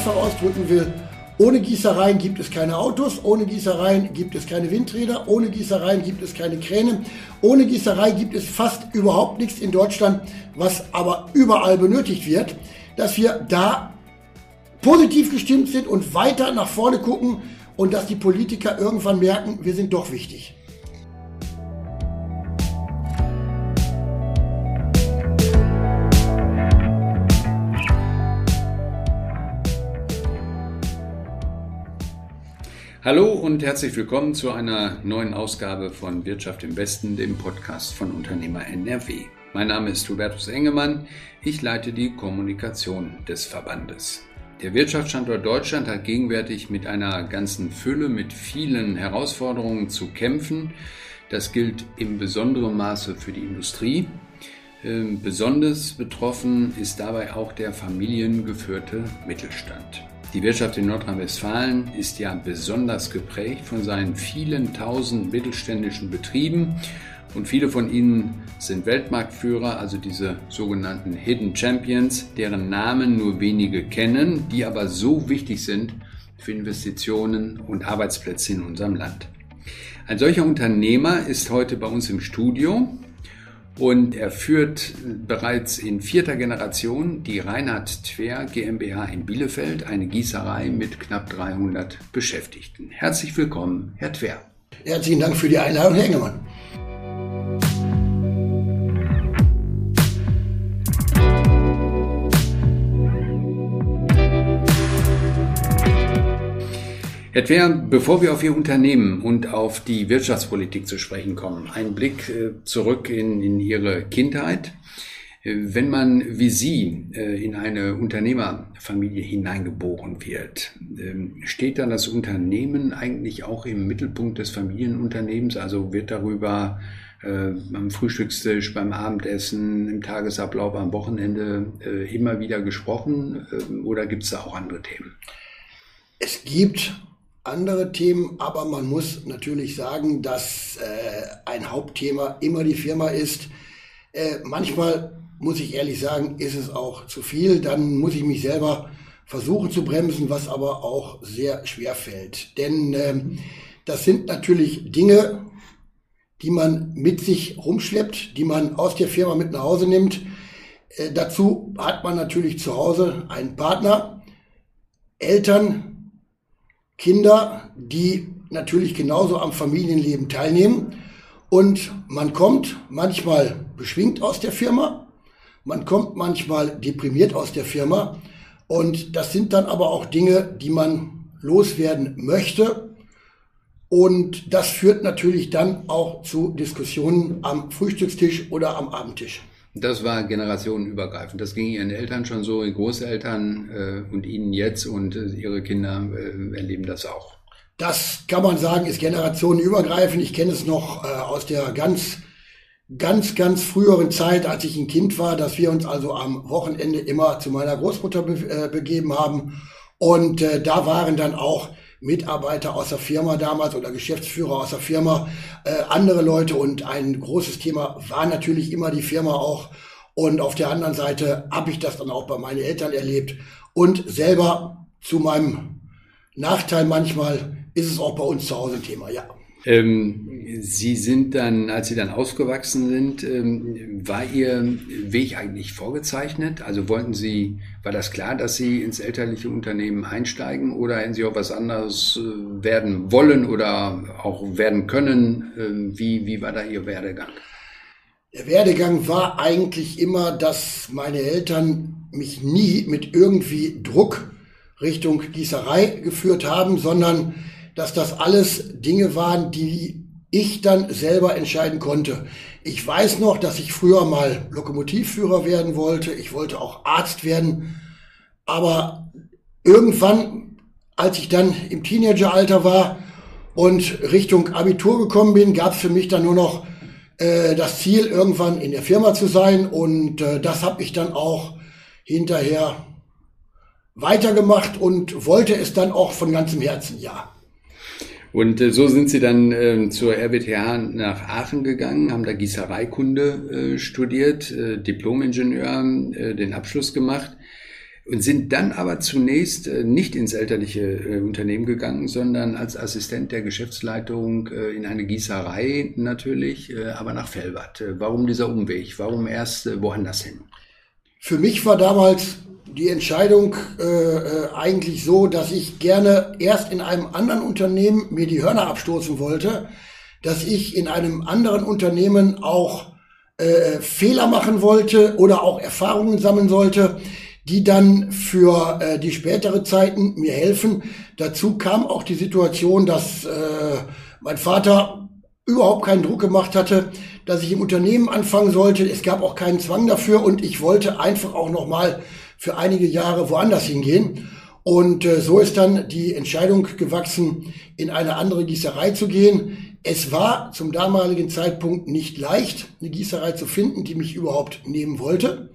einfach ausdrücken will, ohne Gießereien gibt es keine Autos, ohne Gießereien gibt es keine Windräder, ohne Gießereien gibt es keine Kräne, ohne Gießerei gibt es fast überhaupt nichts in Deutschland, was aber überall benötigt wird, dass wir da positiv gestimmt sind und weiter nach vorne gucken und dass die Politiker irgendwann merken, wir sind doch wichtig. Hallo und herzlich willkommen zu einer neuen Ausgabe von Wirtschaft im Westen, dem Podcast von Unternehmer NRW. Mein Name ist Hubertus Engemann, ich leite die Kommunikation des Verbandes. Der Wirtschaftsstandort Deutschland hat gegenwärtig mit einer ganzen Fülle, mit vielen Herausforderungen zu kämpfen. Das gilt im besonderen Maße für die Industrie. Ähm, besonders betroffen ist dabei auch der familiengeführte Mittelstand. Die Wirtschaft in Nordrhein-Westfalen ist ja besonders geprägt von seinen vielen tausend mittelständischen Betrieben und viele von ihnen sind Weltmarktführer, also diese sogenannten Hidden Champions, deren Namen nur wenige kennen, die aber so wichtig sind für Investitionen und Arbeitsplätze in unserem Land. Ein solcher Unternehmer ist heute bei uns im Studio und er führt bereits in vierter Generation die Reinhard Twer GmbH in Bielefeld, eine Gießerei mit knapp 300 Beschäftigten. Herzlich willkommen, Herr Twer. Herzlichen Dank für die Einladung, Herr Engemann. Twer, bevor wir auf Ihr Unternehmen und auf die Wirtschaftspolitik zu sprechen kommen, ein Blick äh, zurück in, in Ihre Kindheit. Äh, wenn man wie Sie äh, in eine Unternehmerfamilie hineingeboren wird, ähm, steht dann das Unternehmen eigentlich auch im Mittelpunkt des Familienunternehmens? Also wird darüber am Frühstückstisch, beim Abendessen, im Tagesablauf, am Wochenende immer wieder gesprochen oder gibt es da auch andere Themen? Es gibt andere Themen, aber man muss natürlich sagen, dass äh, ein Hauptthema immer die Firma ist. Äh, manchmal muss ich ehrlich sagen, ist es auch zu viel. Dann muss ich mich selber versuchen zu bremsen, was aber auch sehr schwer fällt. Denn ähm, das sind natürlich Dinge, die man mit sich rumschleppt, die man aus der Firma mit nach Hause nimmt. Äh, dazu hat man natürlich zu Hause einen Partner, Eltern, Kinder, die natürlich genauso am Familienleben teilnehmen. Und man kommt manchmal beschwingt aus der Firma, man kommt manchmal deprimiert aus der Firma. Und das sind dann aber auch Dinge, die man loswerden möchte. Und das führt natürlich dann auch zu Diskussionen am Frühstückstisch oder am Abendtisch. Das war generationenübergreifend. Das ging Ihren Eltern schon so, Ihren Großeltern äh, und Ihnen jetzt und äh, Ihre Kinder äh, erleben das auch. Das kann man sagen, ist generationenübergreifend. Ich kenne es noch äh, aus der ganz, ganz, ganz früheren Zeit, als ich ein Kind war, dass wir uns also am Wochenende immer zu meiner Großmutter be äh, begeben haben. Und äh, da waren dann auch Mitarbeiter aus der Firma damals oder Geschäftsführer aus der Firma, äh, andere Leute und ein großes Thema war natürlich immer die Firma auch. Und auf der anderen Seite habe ich das dann auch bei meinen Eltern erlebt und selber zu meinem Nachteil manchmal ist es auch bei uns zu Hause ein Thema, ja. Ähm, Sie sind dann, als Sie dann ausgewachsen sind, ähm, war Ihr Weg eigentlich vorgezeichnet? Also wollten Sie, war das klar, dass Sie ins elterliche Unternehmen einsteigen oder hätten Sie auch was anderes äh, werden wollen oder auch werden können? Ähm, wie, wie war da Ihr Werdegang? Der Werdegang war eigentlich immer, dass meine Eltern mich nie mit irgendwie Druck Richtung Gießerei geführt haben, sondern dass das alles Dinge waren, die ich dann selber entscheiden konnte. Ich weiß noch, dass ich früher mal Lokomotivführer werden wollte. Ich wollte auch Arzt werden. Aber irgendwann, als ich dann im Teenageralter war und Richtung Abitur gekommen bin, gab es für mich dann nur noch äh, das Ziel, irgendwann in der Firma zu sein. Und äh, das habe ich dann auch hinterher weitergemacht und wollte es dann auch von ganzem Herzen, ja. Und äh, so sind sie dann äh, zur RWTH nach Aachen gegangen, haben da Gießereikunde äh, studiert, äh, Diplomingenieur, äh, den Abschluss gemacht. und sind dann aber zunächst äh, nicht ins elterliche äh, Unternehmen gegangen, sondern als Assistent der Geschäftsleitung äh, in eine Gießerei natürlich, aber nach Felbert. Warum dieser Umweg? Warum erst woanders hin? Für mich war damals die Entscheidung äh, eigentlich so, dass ich gerne erst in einem anderen Unternehmen mir die Hörner abstoßen wollte, dass ich in einem anderen Unternehmen auch äh, Fehler machen wollte oder auch Erfahrungen sammeln sollte, die dann für äh, die spätere Zeiten mir helfen. Dazu kam auch die Situation, dass äh, mein Vater überhaupt keinen Druck gemacht hatte, dass ich im Unternehmen anfangen sollte. Es gab auch keinen Zwang dafür und ich wollte einfach auch noch mal für einige Jahre woanders hingehen. Und äh, so ist dann die Entscheidung gewachsen, in eine andere Gießerei zu gehen. Es war zum damaligen Zeitpunkt nicht leicht, eine Gießerei zu finden, die mich überhaupt nehmen wollte,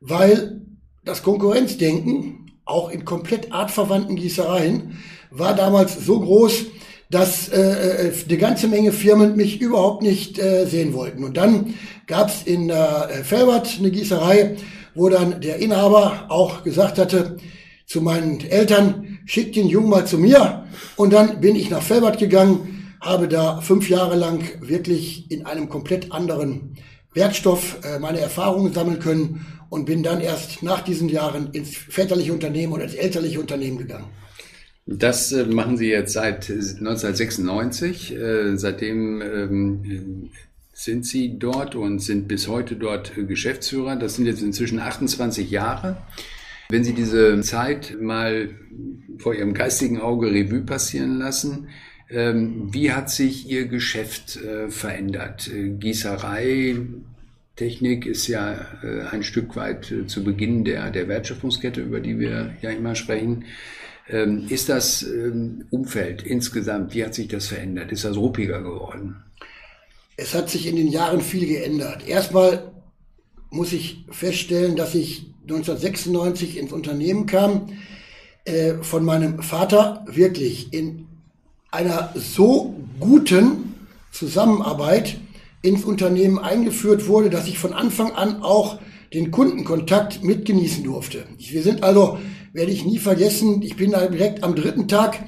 weil das Konkurrenzdenken, auch in komplett artverwandten Gießereien, war damals so groß, dass äh, äh, eine ganze Menge Firmen mich überhaupt nicht äh, sehen wollten. Und dann gab es in äh, Felbert eine Gießerei, wo dann der Inhaber auch gesagt hatte zu meinen Eltern, schickt den Jungen mal zu mir. Und dann bin ich nach Felbert gegangen, habe da fünf Jahre lang wirklich in einem komplett anderen Werkstoff äh, meine Erfahrungen sammeln können und bin dann erst nach diesen Jahren ins väterliche Unternehmen oder ins elterliche Unternehmen gegangen. Das äh, machen Sie jetzt seit 1996. Äh, seitdem ähm, sind Sie dort und sind bis heute dort Geschäftsführer. Das sind jetzt inzwischen 28 Jahre. Wenn Sie diese Zeit mal vor Ihrem geistigen Auge Revue passieren lassen, ähm, wie hat sich Ihr Geschäft äh, verändert? Gießerei, Technik ist ja äh, ein Stück weit äh, zu Beginn der, der Wertschöpfungskette, über die wir ja immer sprechen. Ähm, ist das ähm, Umfeld insgesamt, wie hat sich das verändert? Ist das ruppiger geworden? Es hat sich in den Jahren viel geändert. Erstmal muss ich feststellen, dass ich 1996 ins Unternehmen kam, äh, von meinem Vater wirklich in einer so guten Zusammenarbeit ins Unternehmen eingeführt wurde, dass ich von Anfang an auch den Kundenkontakt mitgenießen durfte. Wir sind also, werde ich nie vergessen, ich bin direkt am dritten Tag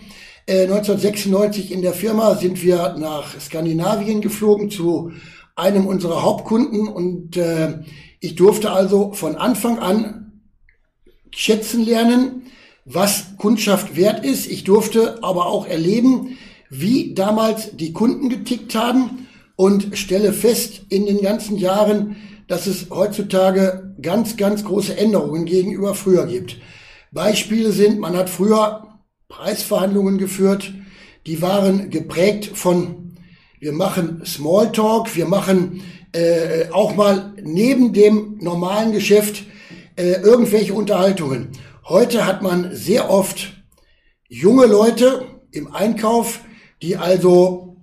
äh, 1996 in der Firma, sind wir nach Skandinavien geflogen zu einem unserer Hauptkunden und äh, ich durfte also von Anfang an schätzen lernen, was Kundschaft wert ist. Ich durfte aber auch erleben, wie damals die Kunden getickt haben und stelle fest in den ganzen Jahren, dass es heutzutage ganz, ganz große Änderungen gegenüber früher gibt. Beispiele sind, man hat früher Preisverhandlungen geführt, die waren geprägt von, wir machen Smalltalk, wir machen äh, auch mal neben dem normalen Geschäft äh, irgendwelche Unterhaltungen. Heute hat man sehr oft junge Leute im Einkauf, die also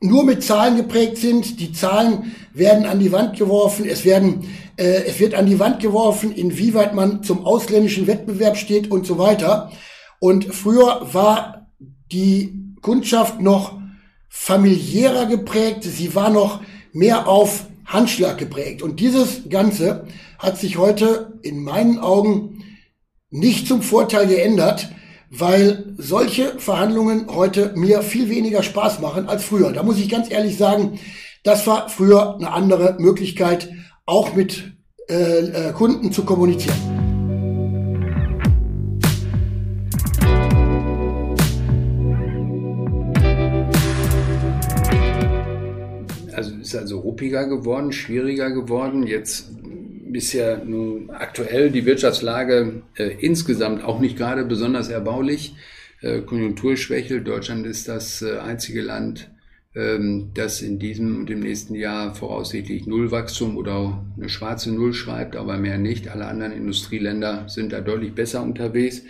nur mit Zahlen geprägt sind. Die Zahlen werden an die Wand geworfen. Es werden, äh, es wird an die Wand geworfen, inwieweit man zum ausländischen Wettbewerb steht und so weiter. Und früher war die Kundschaft noch familiärer geprägt. Sie war noch mehr auf Handschlag geprägt. Und dieses Ganze hat sich heute in meinen Augen nicht zum Vorteil geändert, weil solche Verhandlungen heute mir viel weniger Spaß machen als früher. Da muss ich ganz ehrlich sagen, das war früher eine andere Möglichkeit, auch mit äh, äh, Kunden zu kommunizieren. Ist also ruppiger geworden, schwieriger geworden. Jetzt ist ja nun aktuell die Wirtschaftslage äh, insgesamt auch nicht gerade besonders erbaulich. Äh, Konjunkturschwäche. Deutschland ist das äh, einzige Land, ähm, das in diesem und im nächsten Jahr voraussichtlich Nullwachstum oder eine schwarze Null schreibt, aber mehr nicht. Alle anderen Industrieländer sind da deutlich besser unterwegs.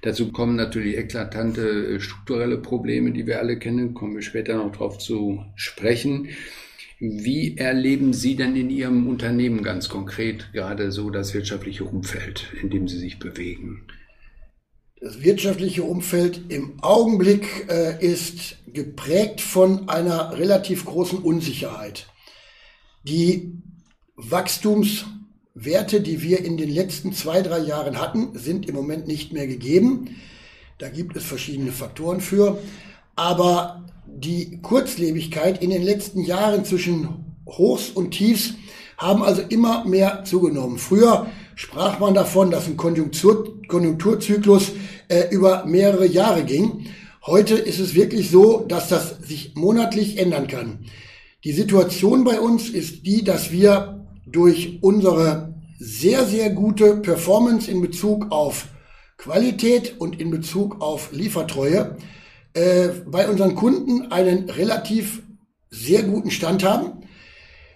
Dazu kommen natürlich eklatante äh, strukturelle Probleme, die wir alle kennen, kommen wir später noch drauf zu sprechen. Wie erleben Sie denn in Ihrem Unternehmen ganz konkret gerade so das wirtschaftliche Umfeld, in dem Sie sich bewegen? Das wirtschaftliche Umfeld im Augenblick äh, ist geprägt von einer relativ großen Unsicherheit. Die Wachstumsprognose Werte, die wir in den letzten zwei, drei Jahren hatten, sind im Moment nicht mehr gegeben. Da gibt es verschiedene Faktoren für. Aber die Kurzlebigkeit in den letzten Jahren zwischen Hochs und Tiefs haben also immer mehr zugenommen. Früher sprach man davon, dass ein Konjunktur, Konjunkturzyklus äh, über mehrere Jahre ging. Heute ist es wirklich so, dass das sich monatlich ändern kann. Die Situation bei uns ist die, dass wir durch unsere sehr, sehr gute Performance in Bezug auf Qualität und in Bezug auf Liefertreue äh, bei unseren Kunden einen relativ sehr guten Stand haben.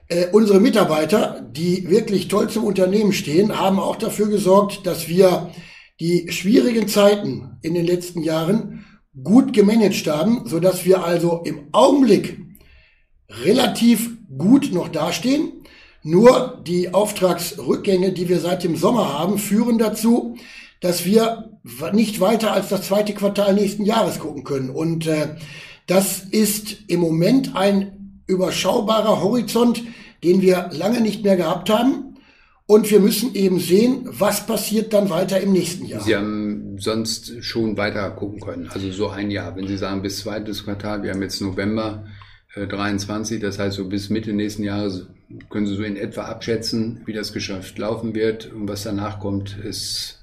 Äh, unsere Mitarbeiter, die wirklich toll zum Unternehmen stehen, haben auch dafür gesorgt, dass wir die schwierigen Zeiten in den letzten Jahren gut gemanagt haben, so dass wir also im Augenblick relativ gut noch dastehen. Nur die Auftragsrückgänge, die wir seit dem Sommer haben, führen dazu, dass wir nicht weiter als das zweite Quartal nächsten Jahres gucken können. Und äh, das ist im Moment ein überschaubarer Horizont, den wir lange nicht mehr gehabt haben. Und wir müssen eben sehen, was passiert dann weiter im nächsten Jahr. Sie haben sonst schon weiter gucken können. Also so ein Jahr. Wenn Sie sagen, bis zweites Quartal, wir haben jetzt November, 23. Das heißt, so bis Mitte nächsten Jahres können Sie so in etwa abschätzen, wie das Geschäft laufen wird und was danach kommt, ist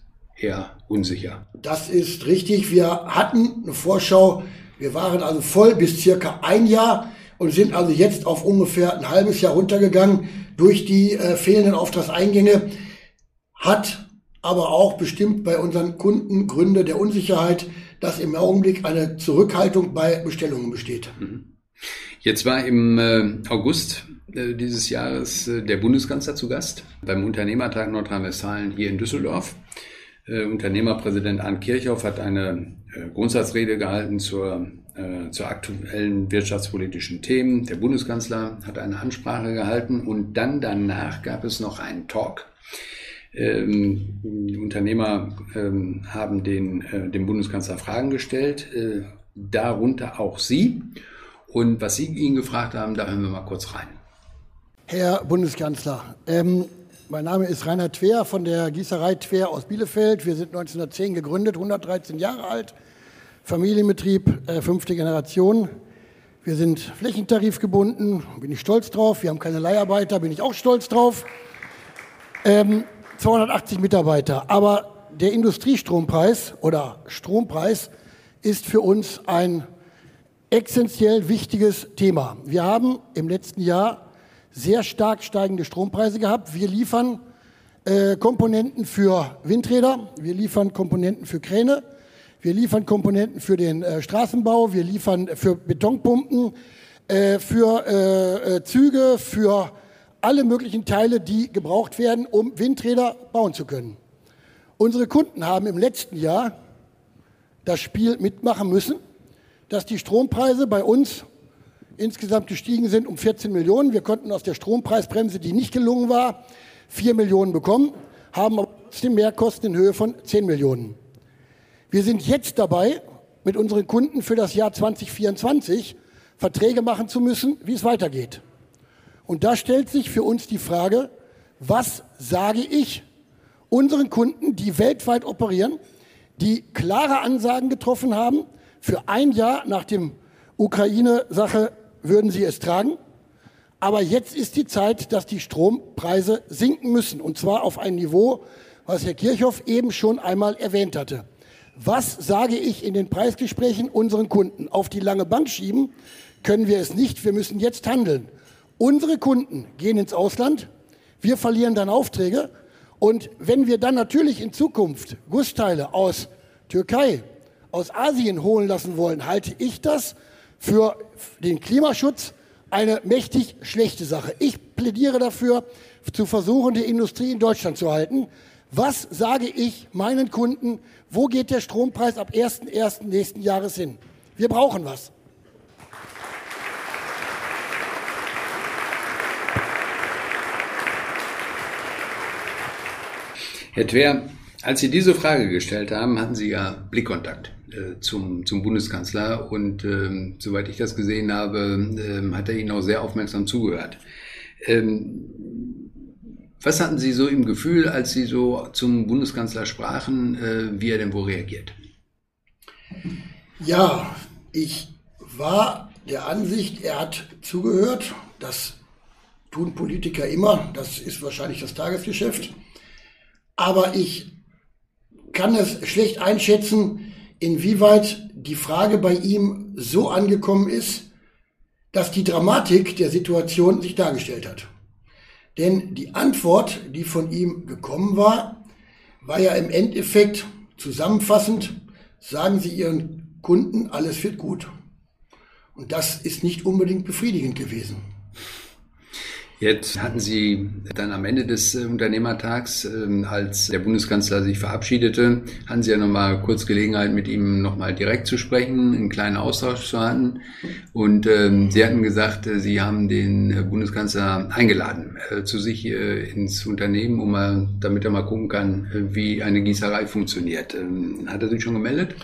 eher unsicher. Das ist richtig. Wir hatten eine Vorschau. Wir waren also voll bis circa ein Jahr und sind also jetzt auf ungefähr ein halbes Jahr runtergegangen durch die äh, fehlenden Auftragseingänge. Hat aber auch bestimmt bei unseren Kunden Gründe der Unsicherheit, dass im Augenblick eine Zurückhaltung bei Bestellungen besteht. Mhm. Jetzt war im äh, August äh, dieses Jahres äh, der Bundeskanzler zu Gast beim Unternehmertag Nordrhein-Westfalen hier in Düsseldorf. Unternehmerpräsident Arndt Kirchhoff hat eine Grundsatzrede gehalten zur, zur aktuellen wirtschaftspolitischen Themen. Der Bundeskanzler hat eine Ansprache gehalten und dann danach gab es noch einen Talk. Ähm, die Unternehmer ähm, haben den, äh, dem Bundeskanzler Fragen gestellt, äh, darunter auch Sie. Und was Sie ihn gefragt haben, da hören wir mal kurz rein. Herr Bundeskanzler, ähm, mein Name ist Rainer Twer von der Gießerei Twer aus Bielefeld. Wir sind 1910 gegründet, 113 Jahre alt, Familienbetrieb, äh, fünfte Generation. Wir sind flächentarifgebunden, bin ich stolz drauf. Wir haben keine Leiharbeiter, bin ich auch stolz drauf. Ähm, 280 Mitarbeiter. Aber der Industriestrompreis oder Strompreis ist für uns ein essentiell wichtiges Thema. Wir haben im letzten Jahr sehr stark steigende Strompreise gehabt. Wir liefern äh, Komponenten für Windräder, wir liefern Komponenten für Kräne, wir liefern Komponenten für den äh, Straßenbau, wir liefern für Betonpumpen, äh, für äh, äh, Züge, für alle möglichen Teile, die gebraucht werden, um Windräder bauen zu können. Unsere Kunden haben im letzten Jahr das Spiel mitmachen müssen dass die Strompreise bei uns insgesamt gestiegen sind um 14 Millionen. Wir konnten aus der Strompreisbremse, die nicht gelungen war, 4 Millionen bekommen, haben aber trotzdem Mehrkosten in Höhe von 10 Millionen. Wir sind jetzt dabei, mit unseren Kunden für das Jahr 2024 Verträge machen zu müssen, wie es weitergeht. Und da stellt sich für uns die Frage, was sage ich unseren Kunden, die weltweit operieren, die klare Ansagen getroffen haben, für ein Jahr nach dem Ukraine-Sache würden sie es tragen. Aber jetzt ist die Zeit, dass die Strompreise sinken müssen. Und zwar auf ein Niveau, was Herr Kirchhoff eben schon einmal erwähnt hatte. Was sage ich in den Preisgesprächen unseren Kunden? Auf die lange Bank schieben können wir es nicht. Wir müssen jetzt handeln. Unsere Kunden gehen ins Ausland. Wir verlieren dann Aufträge. Und wenn wir dann natürlich in Zukunft Gussteile aus Türkei, aus Asien holen lassen wollen, halte ich das für den Klimaschutz eine mächtig schlechte Sache. Ich plädiere dafür, zu versuchen, die Industrie in Deutschland zu halten. Was sage ich meinen Kunden? Wo geht der Strompreis ab 1.1. nächsten Jahres hin? Wir brauchen was. Herr Twer, als Sie diese Frage gestellt haben, hatten Sie ja Blickkontakt zum, zum Bundeskanzler und ähm, soweit ich das gesehen habe, ähm, hat er Ihnen auch sehr aufmerksam zugehört. Ähm, Was hatten Sie so im Gefühl, als Sie so zum Bundeskanzler sprachen, äh, wie er denn wohl reagiert? Ja, ich war der Ansicht, er hat zugehört. Das tun Politiker immer. Das ist wahrscheinlich das Tagesgeschäft. Aber ich kann es schlecht einschätzen, inwieweit die Frage bei ihm so angekommen ist, dass die Dramatik der Situation sich dargestellt hat. Denn die Antwort, die von ihm gekommen war, war ja im Endeffekt zusammenfassend, sagen Sie Ihren Kunden, alles wird gut. Und das ist nicht unbedingt befriedigend gewesen. Jetzt hatten Sie dann am Ende des äh, Unternehmertags, ähm, als der Bundeskanzler sich verabschiedete, hatten Sie ja nochmal kurz Gelegenheit, mit ihm nochmal direkt zu sprechen, einen kleinen Austausch zu halten. Und ähm, Sie hatten gesagt, äh, Sie haben den äh, Bundeskanzler eingeladen zu sich ins Unternehmen, um mal, damit er mal gucken kann, wie eine Gießerei funktioniert. Ähm, hat er sich schon gemeldet?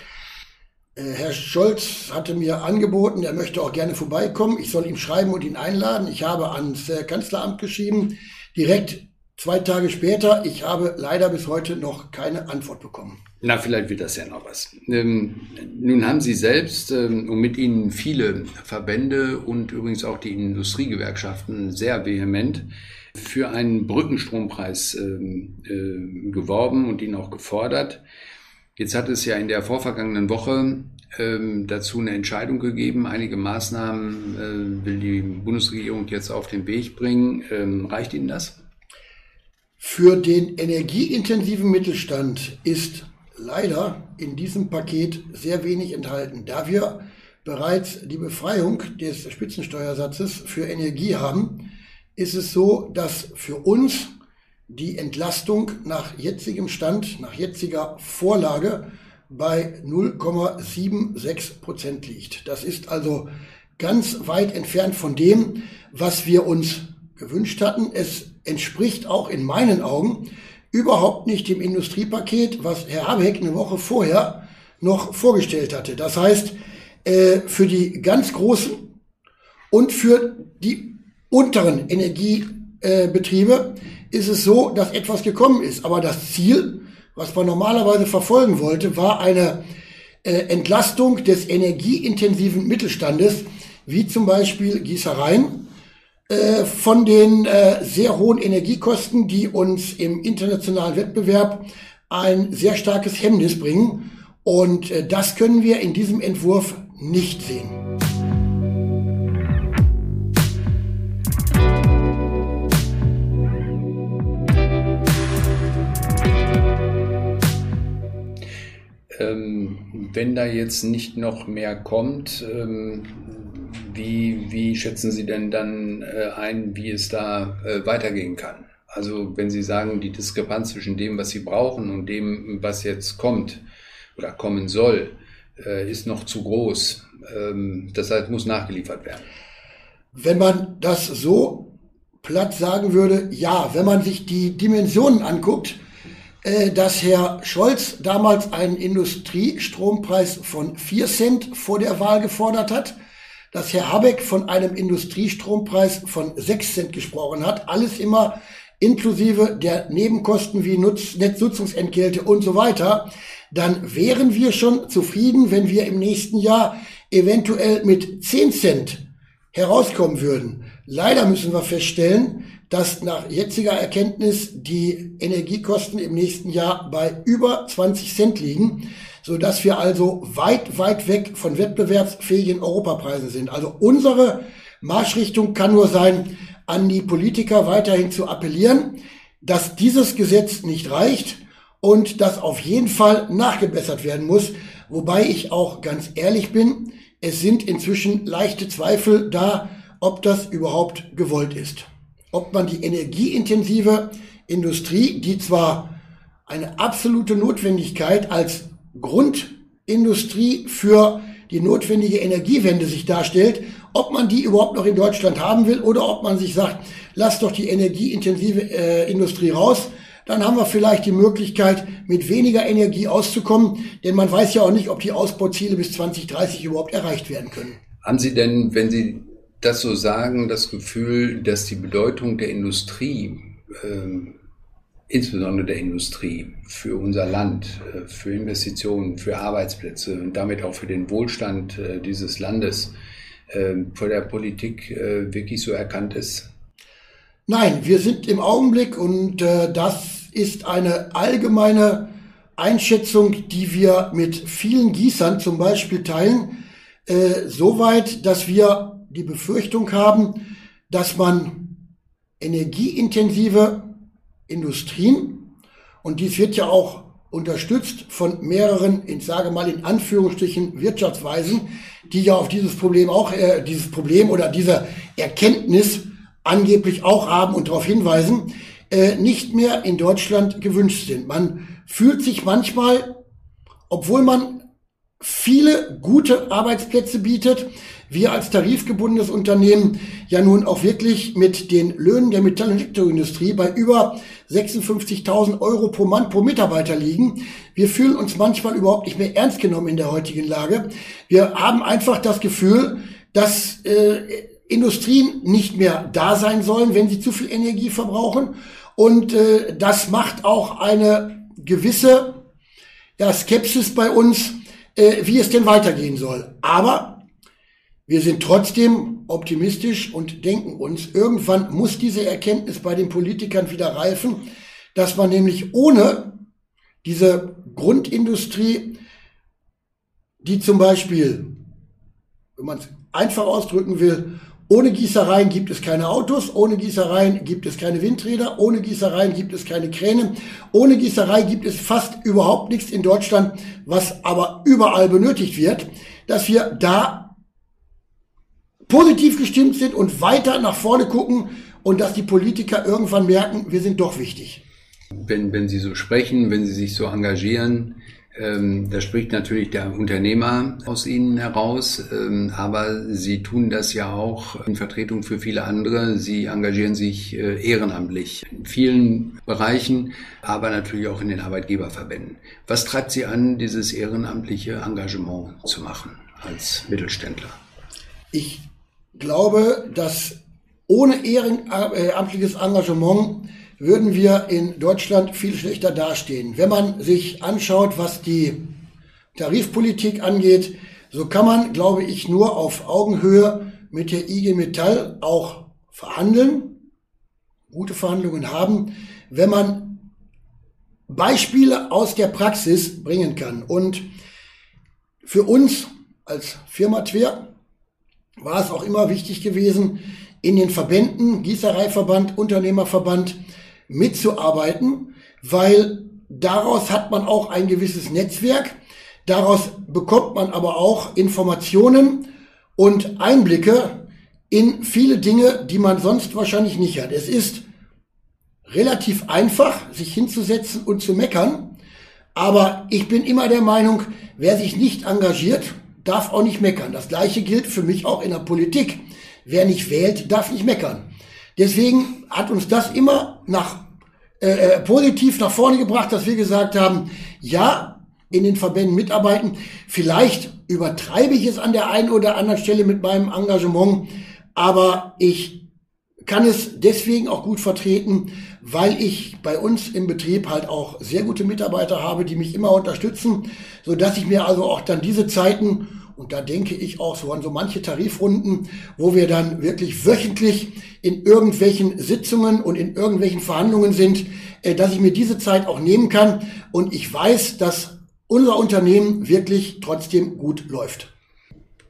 Äh, Herr Scholz hatte mir angeboten, er möchte auch gerne vorbeikommen. Ich soll ihm schreiben und ihn einladen. Ich habe ans äh, Kanzleramt geschrieben, direkt zwei Tage später. Ich habe leider bis heute noch keine Antwort bekommen. Na, vielleicht wird das ja noch was. Ähm, nun haben Sie selbst ähm, und mit Ihnen viele Verbände und übrigens auch die Industriegewerkschaften sehr vehement für einen Brückenstrompreis ähm, äh, geworben und ihn auch gefordert. Jetzt hat es ja in der vorvergangenen Woche ähm, dazu eine Entscheidung gegeben. Einige Maßnahmen äh, will die Bundesregierung jetzt auf den Weg bringen. Ähm, reicht Ihnen das? Für den energieintensiven Mittelstand ist leider in diesem Paket sehr wenig enthalten, da wir bereits die Befreiung des Spitzensteuersatzes für Energie haben, ist es so, dass für uns die Entlastung nach jetzigem Stand, nach jetziger Vorlage bei 0,76 Prozent liegt. Das ist also ganz weit entfernt von dem, was wir uns gewünscht hatten. Es entspricht auch in meinen Augen überhaupt nicht dem Industriepaket, was Herr Habeck eine Woche vorher noch vorgestellt hatte. Das heißt, äh, für die ganz großen und für die unteren Energiebetriebe ist es so, dass etwas gekommen ist. Aber das Ziel, was man normalerweise verfolgen wollte, war eine äh, Entlastung des energieintensiven Mittelstandes, wie zum Beispiel Gießereien, äh, von den äh, sehr hohen Energiekosten, die uns im internationalen Wettbewerb ein sehr starkes Hemmnis bringen. Und äh, das können wir in diesem Entwurf nicht sehen. Ähm, wenn da jetzt nicht noch mehr kommt, ähm, wie, wie schätzen Sie denn dann äh, ein, wie es da äh, weitergehen kann? Also wenn Sie sagen, die Diskrepanz zwischen dem, was Sie brauchen und dem, was jetzt kommt oder kommen soll, äh, ist noch zu groß. Ähm, das heißt, muss nachgeliefert werden. Wenn man das so platt sagen würde, ja, wenn man sich die Dimensionen anguckt, dass Herr Scholz damals einen Industriestrompreis von 4 Cent vor der Wahl gefordert hat, dass Herr Habeck von einem Industriestrompreis von 6 Cent gesprochen hat, alles immer inklusive der Nebenkosten wie Nutz Netznutzungsentgelte und so weiter, dann wären wir schon zufrieden, wenn wir im nächsten Jahr eventuell mit 10 Cent herauskommen würden. Leider müssen wir feststellen, dass nach jetziger Erkenntnis die Energiekosten im nächsten Jahr bei über 20 Cent liegen, so dass wir also weit, weit weg von wettbewerbsfähigen Europapreisen sind. Also unsere Marschrichtung kann nur sein, an die Politiker weiterhin zu appellieren, dass dieses Gesetz nicht reicht und dass auf jeden Fall nachgebessert werden muss. Wobei ich auch ganz ehrlich bin, es sind inzwischen leichte Zweifel da, ob das überhaupt gewollt ist ob man die energieintensive Industrie, die zwar eine absolute Notwendigkeit als Grundindustrie für die notwendige Energiewende sich darstellt, ob man die überhaupt noch in Deutschland haben will oder ob man sich sagt, lass doch die energieintensive äh, Industrie raus, dann haben wir vielleicht die Möglichkeit, mit weniger Energie auszukommen, denn man weiß ja auch nicht, ob die Ausbauziele bis 2030 überhaupt erreicht werden können. Haben Sie denn, wenn Sie das so sagen, das Gefühl, dass die Bedeutung der Industrie ähm, insbesondere der Industrie, für unser Land, äh, für Investitionen, für Arbeitsplätze und damit auch für den Wohlstand äh, dieses Landes äh, von der Politik wirklich so erkannt ist? Nein, wir sind im Augenblick und das ist eine allgemeine Einschätzung, die wir mit vielen Gießern zum Beispiel teilen, äh, soweit, dass wir die Befürchtung haben, dass man energieintensive Industrien, und dies wird ja auch unterstützt von mehreren, ich sage mal in Anführungsstrichen, Wirtschaftsweisen, die ja auf dieses Problem auch, äh, dieses Problem oder diese Erkenntnis angeblich auch haben und darauf hinweisen, äh, nicht mehr in Deutschland gewünscht sind. Man fühlt sich manchmal, obwohl man viele gute Arbeitsplätze bietet, wir als tarifgebundenes Unternehmen ja nun auch wirklich mit den Löhnen der Metall- und Elektroindustrie bei über 56.000 Euro pro Mann pro Mitarbeiter liegen. Wir fühlen uns manchmal überhaupt nicht mehr ernst genommen in der heutigen Lage. Wir haben einfach das Gefühl, dass äh, Industrien nicht mehr da sein sollen, wenn sie zu viel Energie verbrauchen. Und äh, das macht auch eine gewisse ja, Skepsis bei uns, äh, wie es denn weitergehen soll. Aber wir sind trotzdem optimistisch und denken uns, irgendwann muss diese Erkenntnis bei den Politikern wieder reifen, dass man nämlich ohne diese Grundindustrie, die zum Beispiel, wenn man es einfach ausdrücken will, ohne Gießereien gibt es keine Autos, ohne Gießereien gibt es keine Windräder, ohne Gießereien gibt es keine Kräne, ohne Gießerei gibt es fast überhaupt nichts in Deutschland, was aber überall benötigt wird, dass wir da positiv gestimmt sind und weiter nach vorne gucken und dass die Politiker irgendwann merken, wir sind doch wichtig. Wenn, wenn Sie so sprechen, wenn Sie sich so engagieren, ähm, da spricht natürlich der Unternehmer aus Ihnen heraus, ähm, aber Sie tun das ja auch in Vertretung für viele andere. Sie engagieren sich äh, ehrenamtlich in vielen Bereichen, aber natürlich auch in den Arbeitgeberverbänden. Was treibt Sie an, dieses ehrenamtliche Engagement zu machen als Mittelständler? Ich glaube, dass ohne ehrenamtliches Engagement würden wir in Deutschland viel schlechter dastehen. Wenn man sich anschaut, was die Tarifpolitik angeht, so kann man, glaube ich, nur auf Augenhöhe mit der IG Metall auch verhandeln, gute Verhandlungen haben, wenn man Beispiele aus der Praxis bringen kann. Und für uns als Firma Twer war es auch immer wichtig gewesen, in den Verbänden, Gießereiverband, Unternehmerverband mitzuarbeiten, weil daraus hat man auch ein gewisses Netzwerk, daraus bekommt man aber auch Informationen und Einblicke in viele Dinge, die man sonst wahrscheinlich nicht hat. Es ist relativ einfach, sich hinzusetzen und zu meckern, aber ich bin immer der Meinung, wer sich nicht engagiert, darf auch nicht meckern. Das gleiche gilt für mich auch in der Politik. Wer nicht wählt, darf nicht meckern. Deswegen hat uns das immer nach äh, äh, positiv nach vorne gebracht, dass wir gesagt haben, ja, in den Verbänden mitarbeiten. Vielleicht übertreibe ich es an der einen oder anderen Stelle mit meinem Engagement, aber ich kann es deswegen auch gut vertreten, weil ich bei uns im Betrieb halt auch sehr gute Mitarbeiter habe, die mich immer unterstützen, so dass ich mir also auch dann diese Zeiten und da denke ich auch so an so manche Tarifrunden, wo wir dann wirklich wöchentlich in irgendwelchen Sitzungen und in irgendwelchen Verhandlungen sind, äh, dass ich mir diese Zeit auch nehmen kann. Und ich weiß, dass unser Unternehmen wirklich trotzdem gut läuft.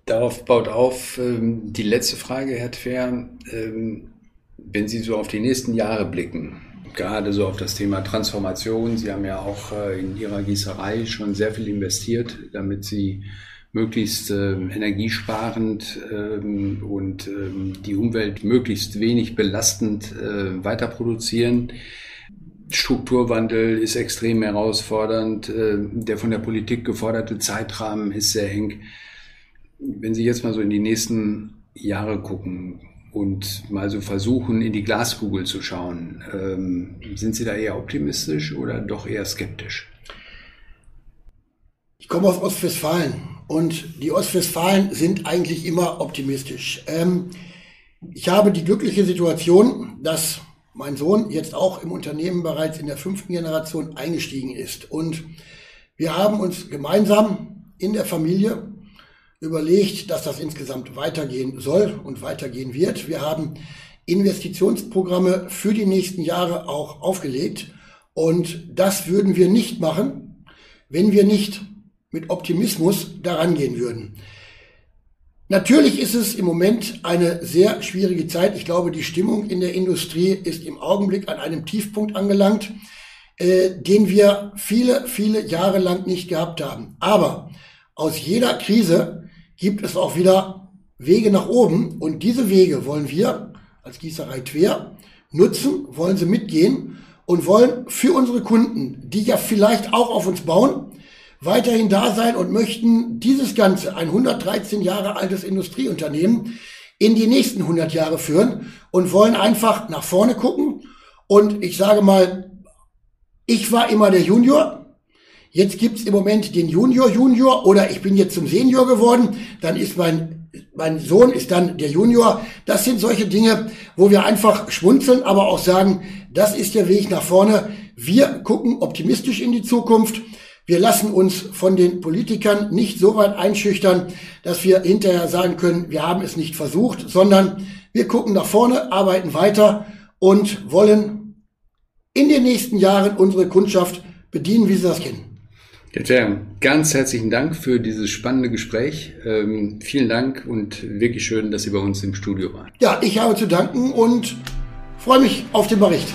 Darauf baut auf ähm, die letzte Frage, Herr Twer. Ähm, wenn Sie so auf die nächsten Jahre blicken, gerade so auf das Thema Transformation, Sie haben ja auch äh, in Ihrer Gießerei schon sehr viel investiert, damit Sie möglichst äh, energiesparend ähm, und ähm, die Umwelt möglichst wenig belastend äh, weiter produzieren. Strukturwandel ist extrem herausfordernd. Äh, der von der Politik geforderte Zeitrahmen ist sehr eng. Wenn Sie jetzt mal so in die nächsten Jahre gucken und mal so versuchen, in die Glaskugel zu schauen, ähm, sind Sie da eher optimistisch oder doch eher skeptisch? Ich komme aus Ostwestfalen und die Ostwestfalen sind eigentlich immer optimistisch. Ähm, ich habe die glückliche Situation, dass mein Sohn jetzt auch im Unternehmen bereits in der fünften Generation eingestiegen ist. Und wir haben uns gemeinsam in der Familie überlegt, dass das insgesamt weitergehen soll und weitergehen wird. Wir haben Investitionsprogramme für die nächsten Jahre auch aufgelegt. Und das würden wir nicht machen, wenn wir nicht mit Optimismus daran gehen würden. Natürlich ist es im Moment eine sehr schwierige Zeit. Ich glaube, die Stimmung in der Industrie ist im Augenblick an einem Tiefpunkt angelangt, äh, den wir viele, viele Jahre lang nicht gehabt haben. Aber aus jeder Krise gibt es auch wieder Wege nach oben und diese Wege wollen wir als Gießerei Twer nutzen, wollen sie mitgehen und wollen für unsere Kunden, die ja vielleicht auch auf uns bauen, weiterhin da sein und möchten dieses Ganze, ein 113 Jahre altes Industrieunternehmen, in die nächsten 100 Jahre führen und wollen einfach nach vorne gucken. Und ich sage mal, ich war immer der Junior. Jetzt gibt's im Moment den Junior Junior oder ich bin jetzt zum Senior geworden. Dann ist mein, mein Sohn ist dann der Junior. Das sind solche Dinge, wo wir einfach schmunzeln, aber auch sagen, das ist der Weg nach vorne. Wir gucken optimistisch in die Zukunft. Wir lassen uns von den Politikern nicht so weit einschüchtern, dass wir hinterher sagen können, wir haben es nicht versucht, sondern wir gucken nach vorne, arbeiten weiter und wollen in den nächsten Jahren unsere Kundschaft bedienen, wie sie das kennen. Ja, ganz herzlichen Dank für dieses spannende Gespräch. Ähm, vielen Dank und wirklich schön, dass Sie bei uns im Studio waren. Ja, ich habe zu danken und freue mich auf den Bericht.